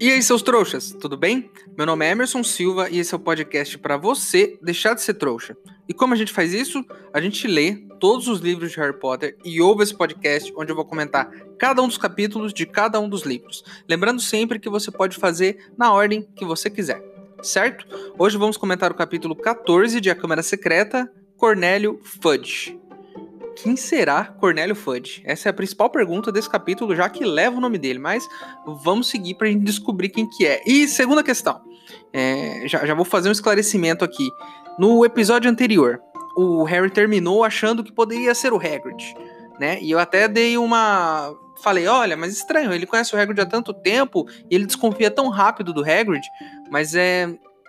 E aí, seus trouxas, tudo bem? Meu nome é Emerson Silva e esse é o podcast para você deixar de ser trouxa. E como a gente faz isso? A gente lê todos os livros de Harry Potter e ouve esse podcast onde eu vou comentar cada um dos capítulos de cada um dos livros. Lembrando sempre que você pode fazer na ordem que você quiser, certo? Hoje vamos comentar o capítulo 14 de A Câmara Secreta, Cornélio Fudge. Quem será Cornélio Fudge? Essa é a principal pergunta desse capítulo, já que leva o nome dele, mas vamos seguir para a gente descobrir quem que é. E segunda questão, é, já, já vou fazer um esclarecimento aqui. No episódio anterior, o Harry terminou achando que poderia ser o Hagrid, né? E eu até dei uma... Falei, olha, mas estranho, ele conhece o Hagrid há tanto tempo e ele desconfia tão rápido do Hagrid, mas é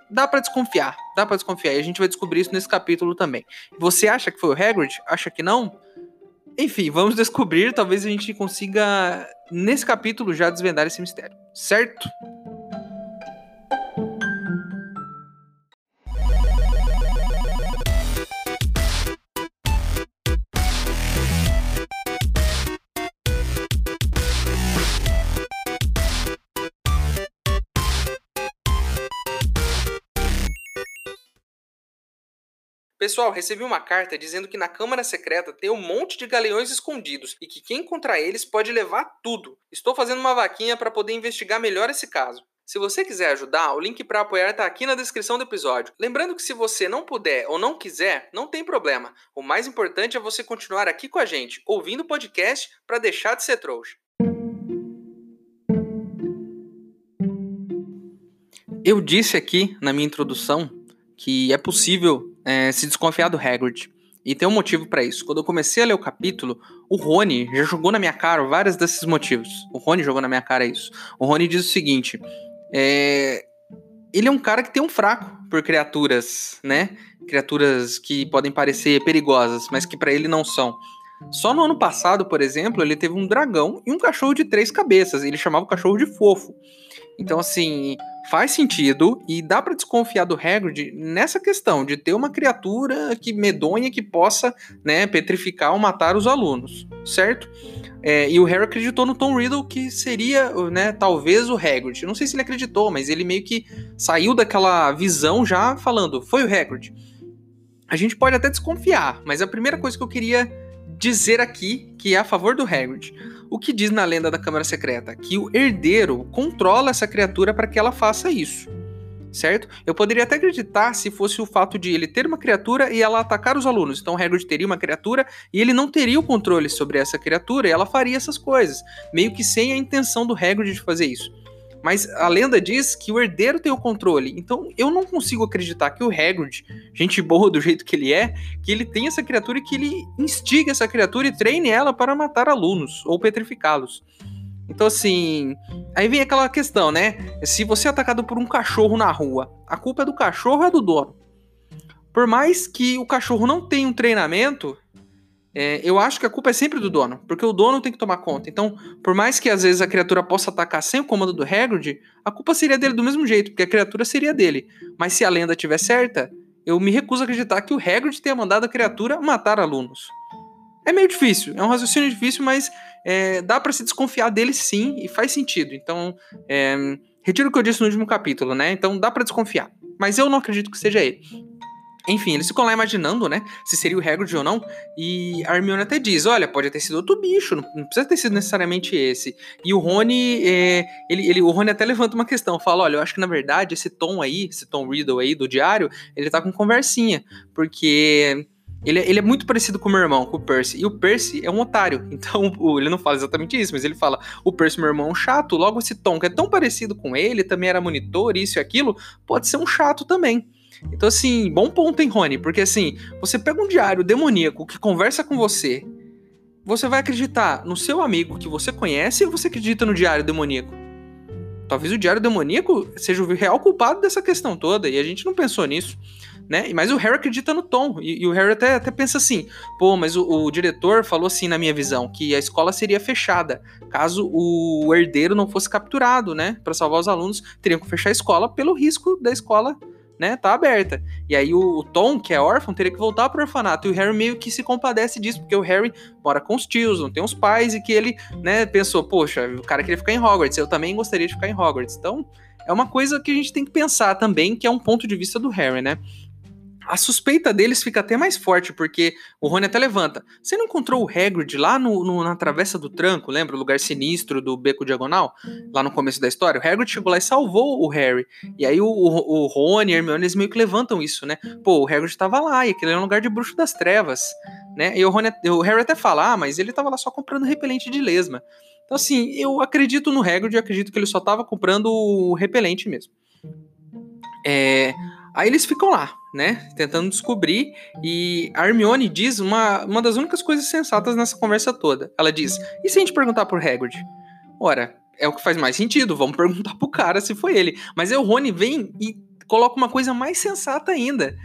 dá para desconfiar, dá para desconfiar. E a gente vai descobrir isso nesse capítulo também. Você acha que foi o Hagrid? Acha que não? Enfim, vamos descobrir. Talvez a gente consiga nesse capítulo já desvendar esse mistério, certo? Pessoal, recebi uma carta dizendo que na Câmara Secreta tem um monte de galeões escondidos e que quem encontrar eles pode levar tudo. Estou fazendo uma vaquinha para poder investigar melhor esse caso. Se você quiser ajudar, o link para apoiar está aqui na descrição do episódio. Lembrando que se você não puder ou não quiser, não tem problema. O mais importante é você continuar aqui com a gente, ouvindo o podcast para deixar de ser trouxa. Eu disse aqui na minha introdução que é possível é, se desconfiar do Hagrid. E tem um motivo para isso. Quando eu comecei a ler o capítulo, o Rony já jogou na minha cara vários desses motivos. O Rony jogou na minha cara isso. O Rony diz o seguinte: é... ele é um cara que tem um fraco por criaturas, né? Criaturas que podem parecer perigosas, mas que para ele não são. Só no ano passado, por exemplo, ele teve um dragão e um cachorro de três cabeças. Ele chamava o cachorro de fofo. Então, assim, faz sentido e dá para desconfiar do Hagrid nessa questão de ter uma criatura que medonha que possa, né, petrificar ou matar os alunos, certo? É, e o Harry acreditou no Tom Riddle que seria, né, talvez o Hagrid. Não sei se ele acreditou, mas ele meio que saiu daquela visão já falando, foi o Hagrid. A gente pode até desconfiar, mas a primeira coisa que eu queria dizer aqui que é a favor do Hagrid. O que diz na lenda da Câmara Secreta? Que o herdeiro controla essa criatura para que ela faça isso. Certo? Eu poderia até acreditar se fosse o fato de ele ter uma criatura e ela atacar os alunos. Então Hagrid teria uma criatura e ele não teria o controle sobre essa criatura e ela faria essas coisas, meio que sem a intenção do Hagrid de fazer isso. Mas a lenda diz que o herdeiro tem o controle. Então eu não consigo acreditar que o Hagrid, gente boa do jeito que ele é, que ele tem essa criatura e que ele instiga essa criatura e treine ela para matar alunos ou petrificá-los. Então, assim, aí vem aquela questão, né? Se você é atacado por um cachorro na rua, a culpa é do cachorro ou é do dono? Por mais que o cachorro não tenha um treinamento, é, eu acho que a culpa é sempre do dono, porque o dono tem que tomar conta. Então, por mais que às vezes a criatura possa atacar sem o comando do Hagrid, a culpa seria dele do mesmo jeito, porque a criatura seria dele. Mas se a lenda estiver certa, eu me recuso a acreditar que o Hagrid tenha mandado a criatura matar alunos. É meio difícil, é um raciocínio difícil, mas é, dá para se desconfiar dele sim e faz sentido. Então, é, retiro o que eu disse no último capítulo, né? Então dá para desconfiar. Mas eu não acredito que seja ele. Enfim, eles ficam lá imaginando, né, se seria o Hagrid ou não, e a Hermione até diz, olha, pode ter sido outro bicho, não, precisa ter sido necessariamente esse. E o Rony, é, ele, ele, o Rony até levanta uma questão, fala, olha, eu acho que na verdade esse Tom aí, esse Tom Riddle aí do diário, ele tá com conversinha, porque... Ele, ele, é muito parecido com o meu irmão, com o Percy. E o Percy é um otário. Então, ele não fala exatamente isso, mas ele fala: o Percy, meu irmão, é um chato. Logo, esse Tom, que é tão parecido com ele, também era monitor, isso e aquilo, pode ser um chato também. Então, assim, bom ponto, hein, Rony? Porque, assim, você pega um diário demoníaco que conversa com você, você vai acreditar no seu amigo que você conhece ou você acredita no diário demoníaco? Talvez o diário demoníaco seja o real culpado dessa questão toda, e a gente não pensou nisso. Né? Mas o Harry acredita no Tom. E, e o Harry até, até pensa assim: pô, mas o, o, diretor falou assim, na minha visão, que a escola seria fechada. Caso o herdeiro não fosse capturado, né? Para salvar os alunos, teriam que fechar a escola pelo risco da escola né, tá aberta. E aí o, Tom, que é órfão, teria que voltar pro orfanato. E o Harry meio que se compadece disso, porque o Harry mora com os tios, não tem os pais, e que ele, né, pensou, poxa, o cara queria ficar em Hogwarts, eu também gostaria de ficar em Hogwarts. Então, é uma coisa que a gente tem que pensar também, que é um ponto de vista do Harry, né? A suspeita deles fica até mais forte, porque o Rony até levanta. Você não encontrou o Hagrid lá no, no, na Travessa do Tranco, lembra? O lugar sinistro do Beco Diagonal? Lá no começo da história. O Hagrid chegou lá e salvou o Harry. E aí o, o, o Rony e a Hermione, eles meio que levantam isso, né? Pô, o Hagrid tava lá, e aquele era um lugar de bruxo das trevas, né? E o, Rony, o Harry até fala, ah, mas ele tava lá só comprando repelente de lesma. Então, assim, eu acredito no Hagrid, eu acredito que ele só tava comprando o repelente mesmo. É... Aí eles ficam lá, né, tentando descobrir, e a Hermione diz uma, uma das únicas coisas sensatas nessa conversa toda. Ela diz: "E se a gente perguntar por Hagrid?" Ora, é o que faz mais sentido, vamos perguntar pro cara se foi ele. Mas aí o Rony vem e coloca uma coisa mais sensata ainda.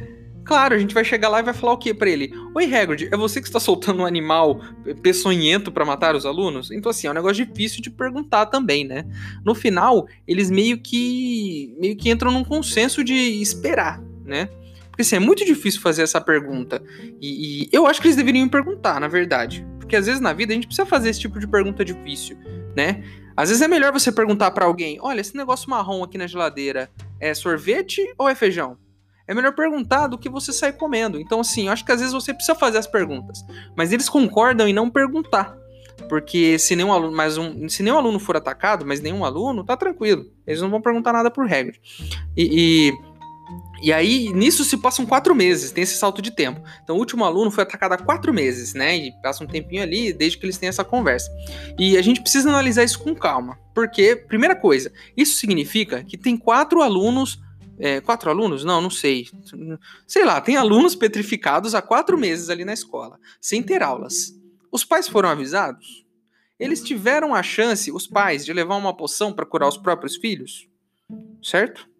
Claro, a gente vai chegar lá e vai falar o que para ele? Oi, Hagrid, é você que está soltando um animal peçonhento para matar os alunos? Então, assim, é um negócio difícil de perguntar também, né? No final, eles meio que meio que entram num consenso de esperar, né? Porque assim, é muito difícil fazer essa pergunta. E, e, eu acho que eles deveriam perguntar, na verdade. Porque às vezes na vida a gente precisa fazer esse tipo de pergunta difícil, né? Às vezes é melhor você perguntar para alguém: olha, esse negócio marrom aqui na geladeira é sorvete ou é feijão? É melhor perguntar do que você sair comendo. Então, assim, eu acho que às vezes você precisa fazer as perguntas. Mas eles concordam em não perguntar. Porque se nenhum aluno, mas um, se nenhum aluno for atacado, mas nenhum aluno, tá tranquilo. Eles não vão perguntar nada por regra. E, e e aí, nisso se passam quatro meses, tem esse salto de tempo. Então, o último aluno foi atacado há quatro meses, né? E passa um tempinho ali desde que eles têm essa conversa. E a gente precisa analisar isso com calma. Porque, primeira coisa, isso significa que tem quatro alunos. É, quatro alunos? Não, não sei. Sei lá, tem alunos petrificados há quatro meses ali na escola, sem ter aulas. Os pais foram avisados? Eles tiveram a chance, os pais, de levar uma poção para curar os próprios filhos? Certo?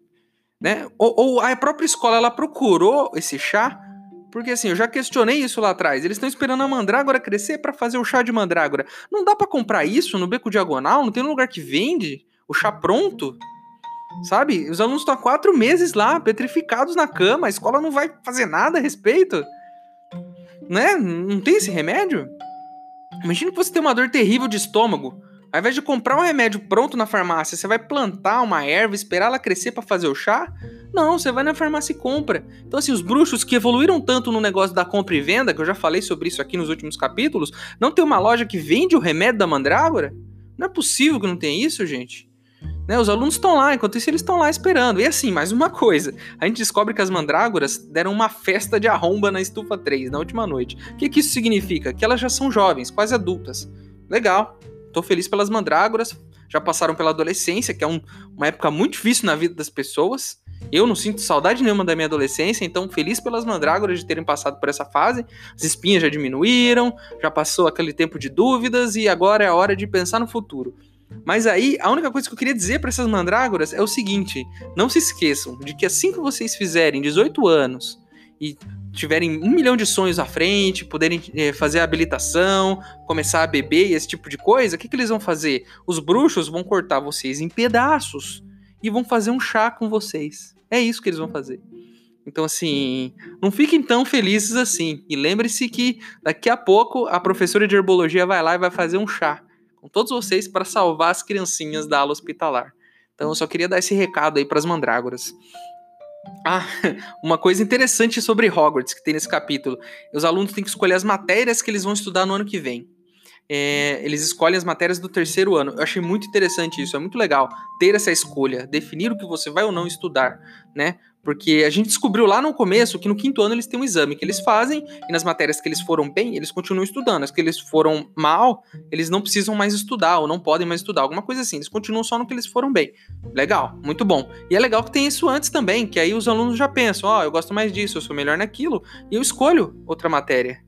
Né? Ou, ou, a própria escola ela procurou esse chá, porque assim, eu já questionei isso lá atrás. Eles estão esperando a mandrágora crescer para fazer o chá de mandrágora. Não dá para comprar isso no beco diagonal? Não tem um lugar que vende o chá pronto? Sabe? Os alunos estão há quatro meses lá, petrificados na cama, a escola não vai fazer nada a respeito. Né? Não tem esse remédio? Imagina que você tem uma dor terrível de estômago. Ao invés de comprar um remédio pronto na farmácia, você vai plantar uma erva, esperar ela crescer para fazer o chá? Não, você vai na farmácia e compra. Então, assim, os bruxos que evoluíram tanto no negócio da compra e venda, que eu já falei sobre isso aqui nos últimos capítulos, não tem uma loja que vende o remédio da mandrágora? Não é possível que não tenha isso, gente. Né, os alunos estão lá, enquanto isso eles estão lá esperando. E assim, mais uma coisa: a gente descobre que as mandrágoras deram uma festa de arromba na estufa 3 na última noite. O que, que isso significa? Que elas já são jovens, quase adultas. Legal. Tô feliz pelas mandrágoras, já passaram pela adolescência, que é um, uma época muito difícil na vida das pessoas. Eu não sinto saudade nenhuma da minha adolescência, então feliz pelas mandrágoras de terem passado por essa fase. As espinhas já diminuíram, já passou aquele tempo de dúvidas e agora é a hora de pensar no futuro. Mas aí, a única coisa que eu queria dizer para essas mandrágoras é o seguinte: não se esqueçam de que assim que vocês fizerem 18 anos e tiverem um milhão de sonhos à frente, poderem é, fazer a habilitação, começar a beber e esse tipo de coisa, o que, que eles vão fazer? Os bruxos vão cortar vocês em pedaços e vão fazer um chá com vocês. É isso que eles vão fazer. Então, assim, não fiquem tão felizes assim. E lembre-se que daqui a pouco a professora de herbologia vai lá e vai fazer um chá com todos vocês para salvar as criancinhas da ala hospitalar. Então, eu só queria dar esse recado aí para as mandrágoras. Ah, uma coisa interessante sobre Hogwarts que tem nesse capítulo: os alunos têm que escolher as matérias que eles vão estudar no ano que vem. É, eles escolhem as matérias do terceiro ano. Eu achei muito interessante isso, é muito legal ter essa escolha, definir o que você vai ou não estudar, né? Porque a gente descobriu lá no começo que no quinto ano eles têm um exame que eles fazem, e nas matérias que eles foram bem, eles continuam estudando. As que eles foram mal, eles não precisam mais estudar, ou não podem mais estudar, alguma coisa assim. Eles continuam só no que eles foram bem. Legal, muito bom. E é legal que tem isso antes também, que aí os alunos já pensam: ó, oh, eu gosto mais disso, eu sou melhor naquilo, e eu escolho outra matéria.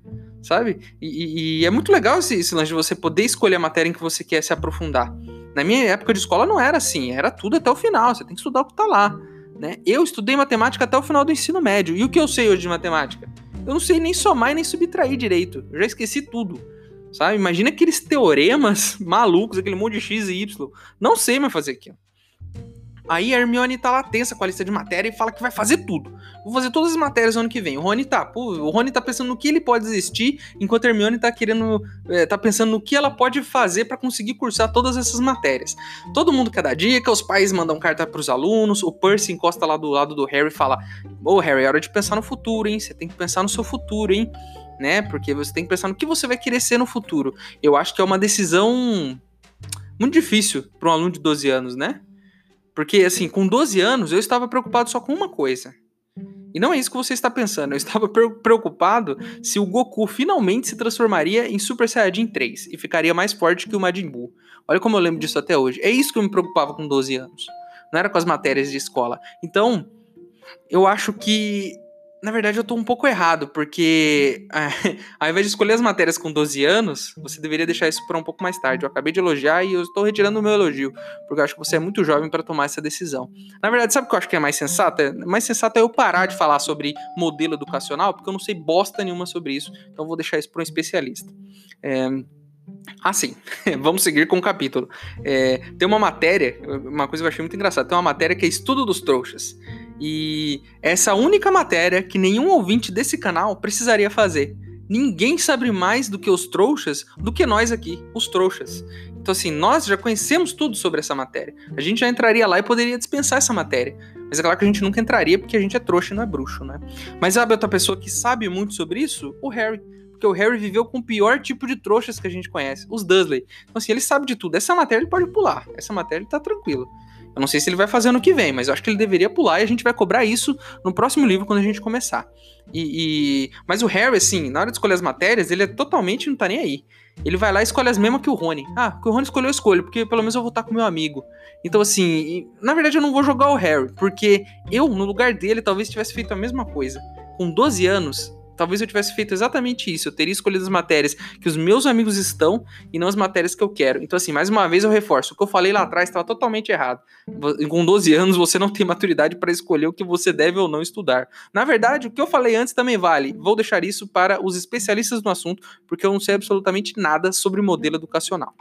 Sabe? E, e é muito legal esse, esse lance de você poder escolher a matéria em que você quer se aprofundar. Na minha época de escola não era assim, era tudo até o final, você tem que estudar o que tá lá. Né? Eu estudei matemática até o final do ensino médio. E o que eu sei hoje de matemática? Eu não sei nem somar e nem subtrair direito. Eu já esqueci tudo. Sabe? Imagina aqueles teoremas malucos, aquele monte de x e y. Não sei mais fazer aquilo. Aí a Hermione tá lá tensa com a lista de matéria e fala que vai fazer tudo. Vou fazer todas as matérias no ano que vem. O Rony tá, pô, o Rony tá pensando no que ele pode existir, enquanto a Hermione tá querendo, é, tá pensando no que ela pode fazer para conseguir cursar todas essas matérias. Todo mundo quer dar dica, os pais mandam carta para os alunos, o Percy encosta lá do lado do Harry e fala: "Ô, oh, Harry, é hora de pensar no futuro, hein? Você tem que pensar no seu futuro, hein?" Né? Porque você tem que pensar no que você vai querer ser no futuro. Eu acho que é uma decisão muito difícil para um aluno de 12 anos, né? Porque, assim, com 12 anos eu estava preocupado só com uma coisa. E não é isso que você está pensando. Eu estava preocupado se o Goku finalmente se transformaria em Super Saiyajin 3 e ficaria mais forte que o Majin Buu. Olha como eu lembro disso até hoje. É isso que eu me preocupava com 12 anos. Não era com as matérias de escola. Então, eu acho que na verdade, eu tô um pouco errado, porque ao invés de escolher as matérias com 12 anos, você deveria deixar isso para um pouco mais tarde. Eu acabei de elogiar e eu estou retirando o meu elogio, porque eu acho que você é muito jovem para tomar essa decisão. Na verdade, sabe o que eu acho que é mais sensato? É, mais sensato é eu parar de falar sobre modelo educacional, porque eu não sei bosta nenhuma sobre isso, então eu vou deixar isso para um especialista. É, ah, sim. Vamos seguir com o capítulo. É, tem uma matéria, uma coisa que eu achei muito engraçada. Tem uma matéria que é Estudo dos Trouxas. E essa única matéria que nenhum ouvinte desse canal precisaria fazer. Ninguém sabe mais do que os trouxas do que nós aqui, os trouxas. Então, assim, nós já conhecemos tudo sobre essa matéria. A gente já entraria lá e poderia dispensar essa matéria. Mas é claro que a gente nunca entraria porque a gente é trouxa e não é bruxo, né? Mas sabe outra pessoa que sabe muito sobre isso? O Harry. Porque o Harry viveu com o pior tipo de trouxas que a gente conhece, os Dursley. Então, assim, ele sabe de tudo. Essa matéria ele pode pular. Essa matéria ele tá tranquilo. Eu não sei se ele vai fazer ano que vem, mas eu acho que ele deveria pular e a gente vai cobrar isso no próximo livro quando a gente começar. E, e... Mas o Harry, assim, na hora de escolher as matérias, ele é totalmente não tá nem aí. Ele vai lá e escolhe as mesmas que o Rony. Ah, que o Rony escolheu, eu escolho, porque pelo menos eu vou estar com meu amigo. Então, assim, na verdade eu não vou jogar o Harry, porque eu, no lugar dele, talvez tivesse feito a mesma coisa. Com 12 anos, Talvez eu tivesse feito exatamente isso. Eu teria escolhido as matérias que os meus amigos estão e não as matérias que eu quero. Então, assim, mais uma vez eu reforço: o que eu falei lá atrás estava totalmente errado. Com 12 anos, você não tem maturidade para escolher o que você deve ou não estudar. Na verdade, o que eu falei antes também vale. Vou deixar isso para os especialistas no assunto, porque eu não sei absolutamente nada sobre modelo educacional.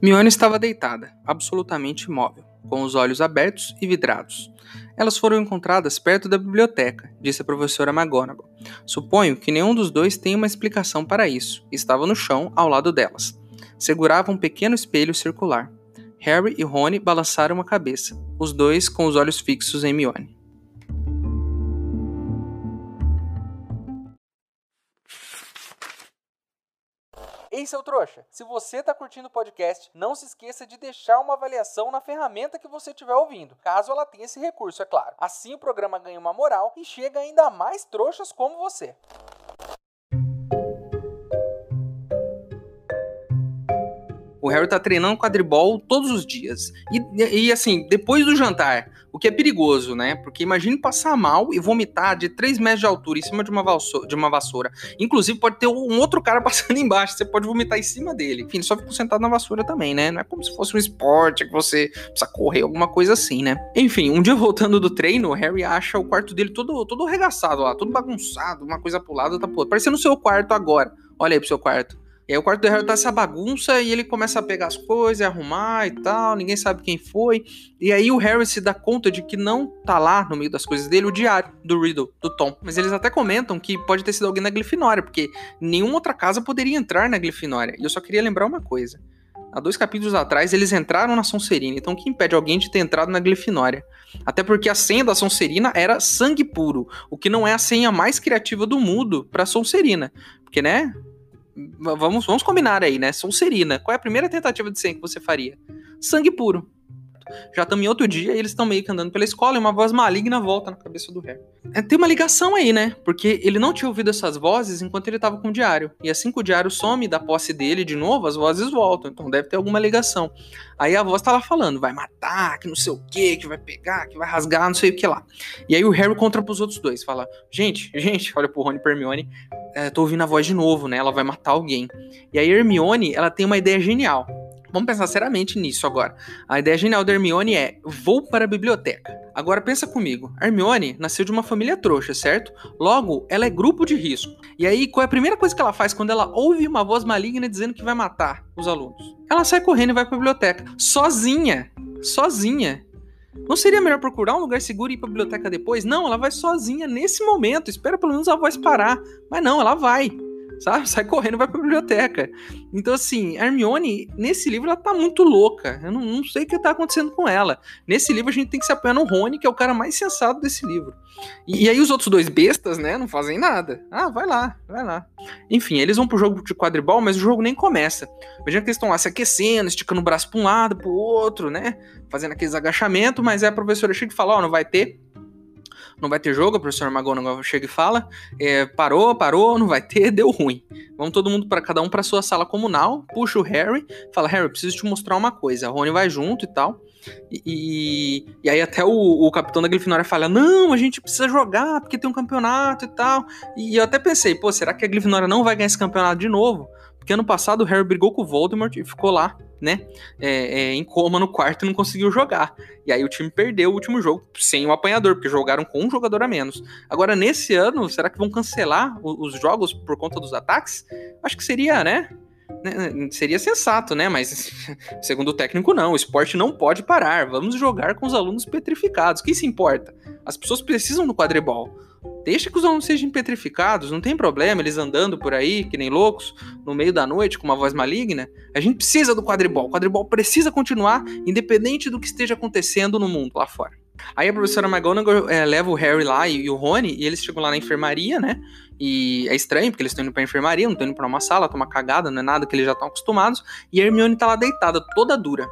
Mione estava deitada, absolutamente imóvel, com os olhos abertos e vidrados. Elas foram encontradas perto da biblioteca, disse a professora McGonagall. Suponho que nenhum dos dois tem uma explicação para isso. Estava no chão, ao lado delas. Segurava um pequeno espelho circular. Harry e Rony balançaram a cabeça, os dois com os olhos fixos em Mione. Ei, seu trouxa, se você está curtindo o podcast, não se esqueça de deixar uma avaliação na ferramenta que você estiver ouvindo, caso ela tenha esse recurso, é claro. Assim o programa ganha uma moral e chega ainda mais trouxas como você. O Harry tá treinando quadribol todos os dias. E, e, assim, depois do jantar, o que é perigoso, né? Porque imagine passar mal e vomitar de 3 metros de altura em cima de uma, de uma vassoura. Inclusive, pode ter um outro cara passando embaixo, você pode vomitar em cima dele. Enfim, só ficou sentado na vassoura também, né? Não é como se fosse um esporte que você precisa correr, alguma coisa assim, né? Enfim, um dia voltando do treino, Harry acha o quarto dele todo, todo arregaçado lá, todo bagunçado, uma coisa pro lado, tá outro. Parecendo o seu quarto agora. Olha aí pro seu quarto. E aí o quarto do Harry tá essa bagunça e ele começa a pegar as coisas, arrumar e tal, ninguém sabe quem foi. E aí o Harry se dá conta de que não tá lá no meio das coisas dele o diário do Riddle, do Tom. Mas eles até comentam que pode ter sido alguém na Grifinória, porque nenhuma outra casa poderia entrar na Grifinória. E eu só queria lembrar uma coisa. Há dois capítulos atrás, eles entraram na Sonserina, então o que impede alguém de ter entrado na Grifinória? Até porque a senha da Sonserina era sangue puro, o que não é a senha mais criativa do mundo para Sonserina. Porque, né, vamos, vamos combinar aí, né? Sonserina. Qual é a primeira tentativa de sangue que você faria? Sangue puro. Já estamos em outro dia e eles estão meio que andando pela escola e uma voz maligna volta na cabeça do Harry. É, tem uma ligação aí, né? Porque ele não tinha ouvido essas vozes enquanto ele estava com o diário. E assim que o diário some da posse dele de novo, as vozes voltam. Então deve ter alguma ligação. Aí a voz tá lá falando, vai matar, que não sei o que, que vai pegar, que vai rasgar, não sei o que lá. E aí o Harry contra pros outros dois, fala, gente, gente, olha pro Rony e Hermione, é, tô ouvindo a voz de novo, né? Ela vai matar alguém. E aí a Hermione, ela tem uma ideia genial Vamos pensar seriamente nisso agora. A ideia genial da Hermione é: vou para a biblioteca. Agora pensa comigo. A Hermione nasceu de uma família trouxa, certo? Logo, ela é grupo de risco. E aí, qual é a primeira coisa que ela faz quando ela ouve uma voz maligna dizendo que vai matar os alunos? Ela sai correndo e vai para a biblioteca, sozinha. Sozinha. Não seria melhor procurar um lugar seguro e ir para a biblioteca depois? Não, ela vai sozinha nesse momento. Espera pelo menos a voz parar. Mas não, ela vai sabe? Sai correndo vai pra biblioteca. Então, assim, a Hermione, nesse livro, ela tá muito louca. Eu não, não, sei o que tá acontecendo com ela. Nesse livro, a gente tem que se apoiar no Rony, que é o cara mais sensato desse livro. E, e, aí, os outros dois bestas, né, não fazem nada. Ah, vai lá, vai lá. Enfim, eles vão pro jogo de quadribol, mas o jogo nem começa. Imagina que eles estão lá se aquecendo, esticando o braço pra um lado, pro outro, né? Fazendo aqueles agachamentos, mas aí a professora chega e fala: Ó, oh, não vai ter não vai ter jogo, a professora McGonagall chega e fala, é, parou, parou, não vai ter, deu ruim. Vamos todo mundo para cada um para sua sala comunal, puxa o Harry, fala, Harry, preciso te mostrar uma coisa. A Rony vai junto e tal. E, e, e aí até o, o, capitão da Grifinória fala, não, a gente precisa jogar, porque tem um campeonato e tal. E eu até pensei, pô, será que a Grifinória não vai ganhar esse campeonato de novo? Porque ano passado o Harry brigou com o Voldemort e ficou lá né, é, é, em coma no quarto e não conseguiu jogar. E aí o time perdeu o último jogo sem o apanhador, porque jogaram com um jogador a menos. Agora, nesse ano, será que vão cancelar os, os jogos por conta dos ataques? Acho que seria, né? né seria sensato, né? Mas, segundo o técnico, não. O esporte não pode parar. Vamos jogar com os alunos petrificados. Quem se importa? As pessoas precisam do quadribol. Deixa que os alunos sejam petrificados, não tem problema, eles andando por aí, que nem loucos, no meio da noite, com uma voz maligna. A gente precisa do quadribol. O quadribol precisa continuar, independente do que esteja acontecendo no mundo lá fora. Aí a professora McGonagall é, leva o Harry lá e, e, o Rony, e eles chegam lá na enfermaria, né? E é estranho, porque eles estão indo pra enfermaria, não estão indo pra uma sala, tomar cagada, não é nada que eles já estão acostumados. E a Hermione tá lá deitada, toda dura.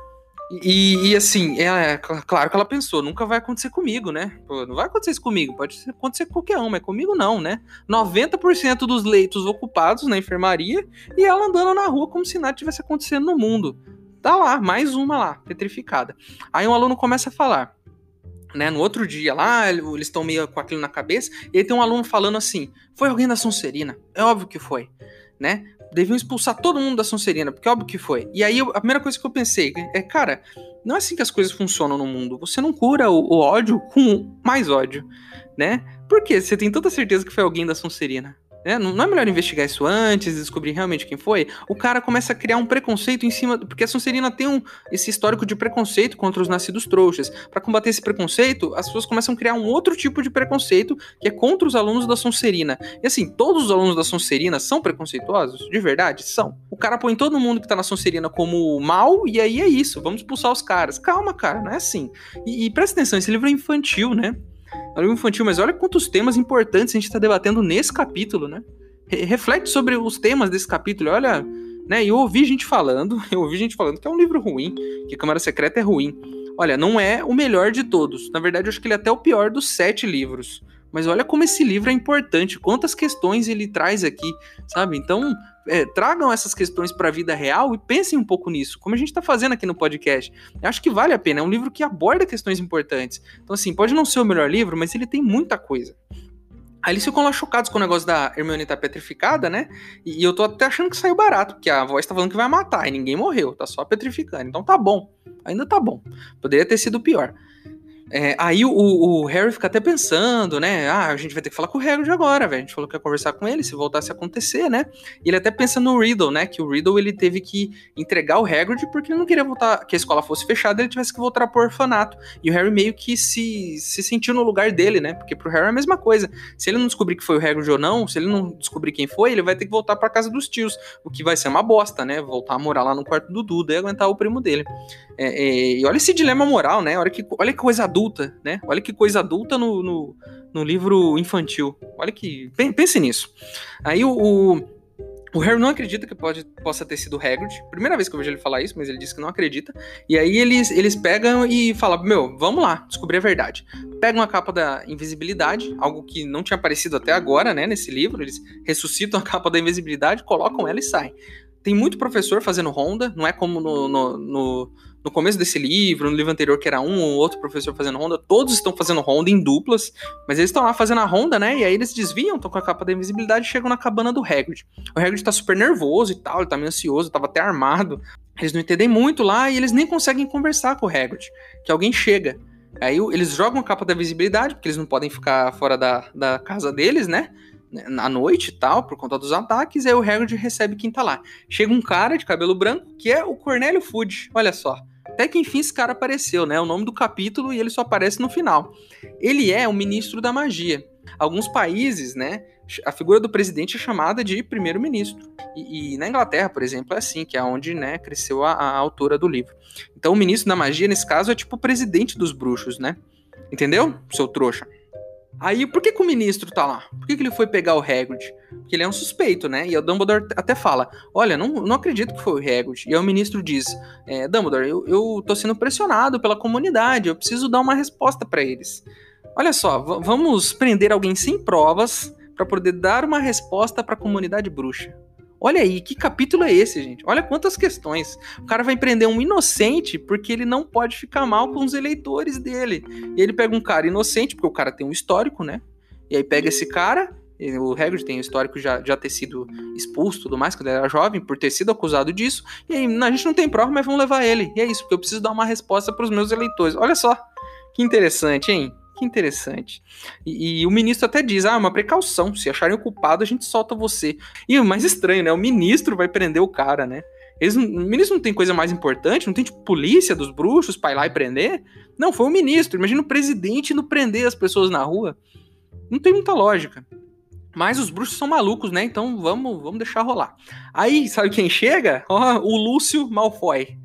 E, e, assim, é, é, claro que ela pensou, nunca vai acontecer comigo, né? Pô, não vai acontecer isso comigo, pode acontecer com qualquer um, mas comigo não, né? 90% dos leitos ocupados na enfermaria e ela andando na rua como se nada tivesse acontecendo no mundo. Tá lá, mais uma lá, petrificada. Aí um aluno começa a falar, né? No outro dia lá, eles estão meio com aquilo na cabeça, e aí tem um aluno falando assim: foi alguém da Sonserina? É óbvio que foi, né? Deviam expulsar todo mundo da Sonserina, porque óbvio que foi. E aí a primeira coisa que eu pensei é, cara, não é assim que as coisas funcionam no mundo. Você não cura o, o ódio com mais ódio, né? Por quê? Você tem tanta certeza que foi alguém da Sonserina. Né? Não é melhor investigar isso antes, descobrir realmente quem foi? O cara começa a criar um preconceito em cima. Porque a Sonserina tem um, esse histórico de preconceito contra os nascidos trouxas. Para combater esse preconceito, as pessoas começam a criar um outro tipo de preconceito que é contra os alunos da Sonserina. E assim, todos os alunos da Sonserina são preconceituosos? De verdade? São. O cara põe todo mundo que tá na Sonserina como mal, e aí é isso, vamos expulsar os caras. Calma, cara, não é assim. E, e presta atenção, esse livro é infantil, né? Livro infantil, mas olha quantos temas importantes a gente está debatendo nesse capítulo, né? Re reflete sobre os temas desse capítulo, olha, né? Eu ouvi gente falando, eu ouvi gente falando que é um livro ruim, que Câmara Secreta é ruim. Olha, não é o melhor de todos. Na verdade, eu acho que ele é até o pior dos sete livros. Mas olha como esse livro é importante, quantas questões ele traz aqui, sabe? Então, é, tragam essas questões para a vida real e pensem um pouco nisso, como a gente está fazendo aqui no podcast. Eu acho que vale a pena, é um livro que aborda questões importantes. Então, assim, pode não ser o melhor livro, mas ele tem muita coisa. Aí eles ficam lá chocados com o negócio da Hermione tá petrificada, né? E, e, eu tô até achando que saiu barato, porque a voz tá falando que vai matar e ninguém morreu, tá só petrificando. Então tá bom, ainda tá bom. Poderia ter sido pior. É, aí o, o, Harry fica até pensando, né? Ah, a gente vai ter que falar com o Hagrid agora, velho. A gente falou que ia conversar com ele, se voltasse a acontecer, né? E ele até pensa no Riddle, né? Que o Riddle ele teve que entregar o Hagrid porque ele não queria voltar, que a escola fosse fechada, ele tivesse que voltar pro orfanato. E o Harry meio que se, se sentiu no lugar dele, né? Porque pro Harry é a mesma coisa. Se ele não descobrir que foi o Hagrid ou não, se ele não descobrir quem foi, ele vai ter que voltar para casa dos tios, o que vai ser uma bosta, né? Voltar a morar lá no quarto do Duda e aguentar o primo dele. É, é, e olha esse dilema moral, né? Olha que, olha que coisa adulta, né? Olha que coisa adulta no, no, no livro infantil. Olha que. Pense nisso. Aí o, o, o, Harry não acredita que pode, possa ter sido Hagrid. Primeira vez que eu vejo ele falar isso, mas ele disse que não acredita. E aí eles, eles pegam e falam: Meu, vamos lá, descobrir a verdade. Pegam a capa da invisibilidade, algo que não tinha aparecido até agora, né? Nesse livro. Eles ressuscitam a capa da invisibilidade, colocam ela e saem. Tem muito professor fazendo ronda, não é como no, no no começo desse livro, no livro anterior, que era um ou outro professor fazendo ronda, todos estão fazendo ronda em duplas, mas eles estão lá fazendo a ronda, né? E aí eles desviam, estão com a capa da invisibilidade e chegam na cabana do Hagrid. O Hagrid tá super nervoso e tal, ele tá meio ansioso, tava até armado. Eles não entendem muito lá e eles nem conseguem conversar com o Hagrid, que alguém chega. Aí eles jogam a capa da visibilidade, porque eles não podem ficar fora da, da casa deles, né? À noite e tal, por conta dos ataques, aí o Hagrid recebe quem tá lá. Chega um cara de cabelo branco, que é o Cornélio Fudge, olha só. Até que enfim esse cara apareceu, né? O nome do capítulo e ele só aparece no final. Ele é o ministro da magia. Alguns países, né? A figura do presidente é chamada de primeiro-ministro. E, e, na Inglaterra, por exemplo, é assim, que é onde né, cresceu a, a autora do livro. Então o ministro da magia, nesse caso, é tipo o presidente dos bruxos, né? Entendeu, seu trouxa? Aí, por que, que o ministro tá lá? Por que, que ele foi pegar o Hagrid? Porque ele é um suspeito, né? E o Dumbledore até fala: Olha, não, não acredito que foi o Hagrid. E aí o ministro diz: é, Dumbledore, eu, eu tô sendo pressionado pela comunidade, eu preciso dar uma resposta para eles. Olha só, vamos prender alguém sem provas para poder dar uma resposta para a comunidade bruxa. Olha aí, que capítulo é esse, gente? Olha quantas questões. O cara vai prender um inocente porque ele não pode ficar mal com os eleitores dele. E ele pega um cara inocente, porque o cara tem um histórico, né? E aí pega esse cara, o Hagrid tem um histórico já, já ter sido expulso tudo mais, quando ele era jovem, por ter sido acusado disso. E aí, a gente não tem prova, mas vamos levar ele. E é isso, porque eu preciso dar uma resposta para os meus eleitores. Olha só, que interessante, hein? Que interessante. E, e, o ministro até diz: ah, uma precaução. Se acharem o culpado, a gente solta você. E o mais estranho, né? O ministro vai prender o cara, né? Eles, o ministro não tem coisa mais importante? Não tem, tipo, polícia dos bruxos pra ir lá e prender? Não, foi o ministro. Imagina o presidente indo prender as pessoas na rua. Não tem muita lógica. Mas os bruxos são malucos, né? Então vamos, vamos deixar rolar. Aí, sabe quem chega? Ó, o Lúcio Malfoy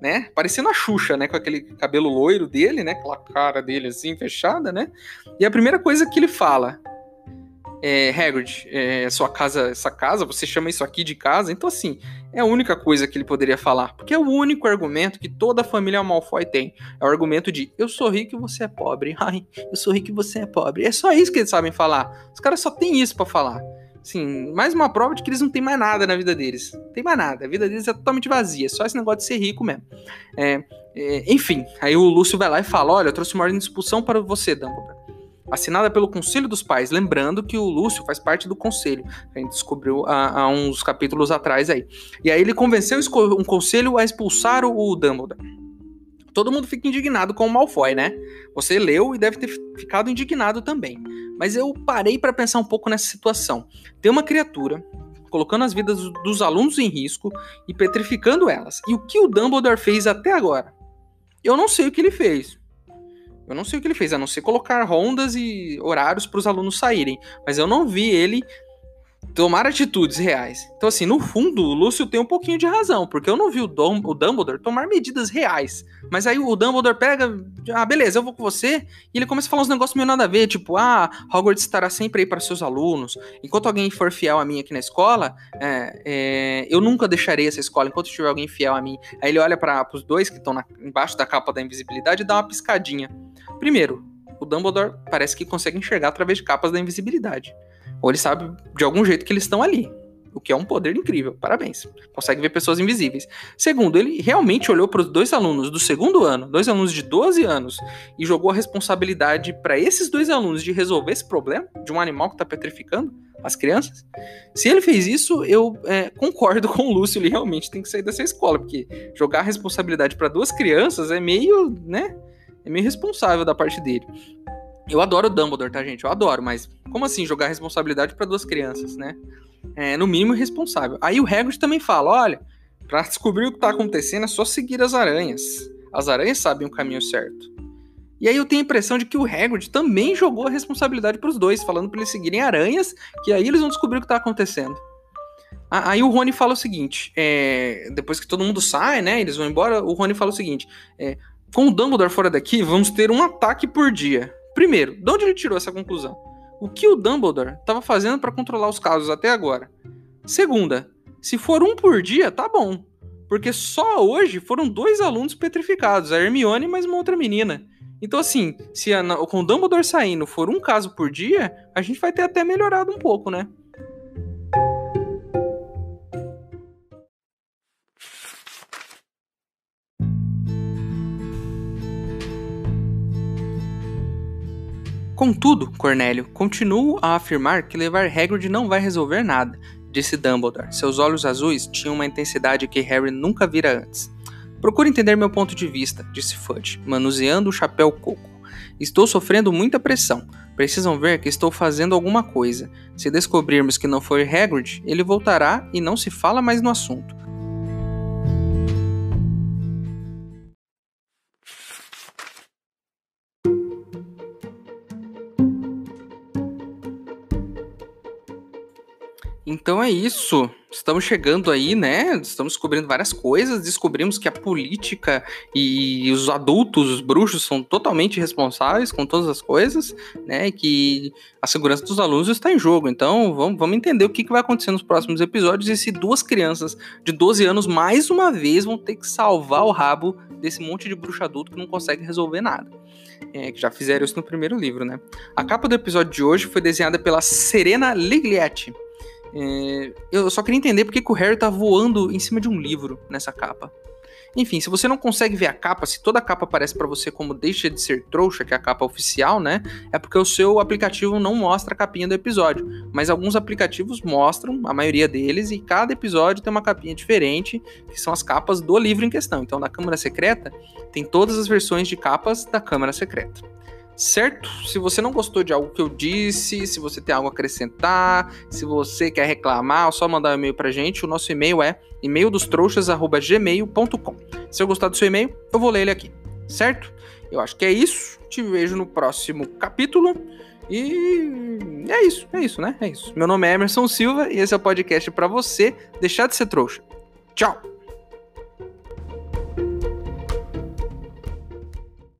né? Parecendo a Xuxa, né? Com aquele cabelo loiro dele, né? Aquela cara dele assim, fechada, né? E a primeira coisa que ele fala é, Hagrid, é, sua casa, essa casa, você chama isso aqui de casa? Então, assim, é a única coisa que ele poderia falar. Porque é o único argumento que toda a família Malfoy tem. É o argumento de eu sou rico e você é pobre. Ai, eu sou rico e você é pobre. É só isso que eles sabem falar. Os caras só têm isso para falar. Sim, mais uma prova de que eles não têm mais nada na vida deles. Não tem mais nada. A vida deles é totalmente vazia. Só esse negócio de ser rico mesmo. É, é, enfim, aí o Lúcio vai lá e fala: Olha, eu trouxe uma ordem de expulsão para você, Dumbledore. Assinada pelo Conselho dos Pais. Lembrando que o Lúcio faz parte do Conselho. A gente descobriu há, há uns capítulos atrás aí. E aí ele convenceu um conselho a expulsar o Dumbledore. Todo mundo fica indignado com o Malfoy, né? Você leu e deve ter ficado indignado também. Mas eu parei para pensar um pouco nessa situação. Tem uma criatura colocando as vidas dos alunos em risco e petrificando elas. E o que o Dumbledore fez até agora? Eu não sei o que ele fez. Eu não sei o que ele fez, a não ser colocar rondas e horários para os alunos saírem. Mas eu não vi ele tomar atitudes reais. Então, assim, no fundo, o Lúcio tem um pouquinho de razão, porque eu não vi o, Dom, o Dumbledore tomar medidas reais. Mas aí o Dumbledore pega, ah, beleza, eu vou com você, e ele começa a falar uns negócios meio nada a ver, tipo, ah, Hogwarts estará sempre aí para seus alunos. Enquanto alguém for fiel a mim aqui na escola, é, é, eu nunca deixarei essa escola enquanto tiver alguém fiel a mim. Aí ele olha para os dois que estão embaixo da capa da invisibilidade e dá uma piscadinha. Primeiro, o Dumbledore parece que consegue enxergar através de capas da invisibilidade. Ou ele sabe de algum jeito que eles estão ali. O que é um poder incrível. Parabéns. Consegue ver pessoas invisíveis. Segundo, ele realmente olhou para os dois alunos do segundo ano, dois alunos de 12 anos, e jogou a responsabilidade para esses dois alunos de resolver esse problema de um animal que está petrificando as crianças. Se ele fez isso, eu é, concordo com o Lúcio. Ele realmente tem que sair dessa escola, porque jogar a responsabilidade para duas crianças é meio, né? É meio responsável da parte dele. Eu adoro o Dumbledore, tá, gente? Eu adoro, mas como assim jogar responsabilidade para duas crianças, né? É, no mínimo irresponsável. Aí o Hagrid também fala: olha, para descobrir o que tá acontecendo é só seguir as aranhas. As aranhas sabem o caminho certo. E aí eu tenho a impressão de que o Hagrid também jogou a responsabilidade para os dois, falando para eles seguirem aranhas, que aí eles vão descobrir o que tá acontecendo. Aí o Rony fala o seguinte: é, depois que todo mundo sai, né? Eles vão embora. O Rony fala o seguinte: é, com o Dumbledore fora daqui, vamos ter um ataque por dia. Primeiro, de onde ele tirou essa conclusão? O que o Dumbledore estava fazendo para controlar os casos até agora? Segunda, se for um por dia, tá bom. Porque só hoje foram dois alunos petrificados, a Hermione e mais uma outra menina. Então, assim, se a, com o Dumbledore saindo for um caso por dia, a gente vai ter até melhorado um pouco, né? Contudo, Cornélio, continuo a afirmar que levar Hagrid não vai resolver nada, disse Dumbledore. Seus olhos azuis tinham uma intensidade que Harry nunca vira antes. Procure entender meu ponto de vista, disse Fudge, manuseando o chapéu coco. Estou sofrendo muita pressão. Precisam ver que estou fazendo alguma coisa. Se descobrirmos que não foi Hagrid, ele voltará e não se fala mais no assunto. Então é isso. Estamos chegando aí, né? Estamos descobrindo várias coisas. Descobrimos que a política e os adultos, os bruxos, são totalmente responsáveis com todas as coisas, né? E que a segurança dos alunos está em jogo. Então vamos, vamos entender o que, que vai acontecer nos próximos episódios e se duas crianças de 12 anos, mais uma vez, vão ter que salvar o rabo desse monte de bruxo adulto que não consegue resolver nada. É, que já fizeram isso no primeiro livro, né? A capa do episódio de hoje foi desenhada pela Serena Liglietti. É, eu só queria entender porque que o Harry tá voando em cima de um livro nessa capa. Enfim, se você não consegue ver a capa, se toda a capa aparece para você como deixa de ser trouxa, que é a capa oficial, né? É porque o seu aplicativo não mostra a capinha do episódio. Mas alguns aplicativos mostram, a maioria deles, e cada episódio tem uma capinha diferente, que são as capas do livro em questão. Então, na Câmara Secreta, tem todas as versões de capas da Câmara Secreta certo? Se você não gostou de algo que eu disse, se você tem algo a acrescentar, se você quer reclamar, é só mandar um e-mail pra gente. O nosso e-mail é e-maildostrouxas@gmail.com. Se eu gostar do seu e-mail, eu vou ler ele aqui, certo? Eu acho que é isso. Te vejo no próximo capítulo. E é isso, é isso, né? É isso. Meu nome é Emerson Silva e esse é o podcast para você deixar de ser trouxa. Tchau.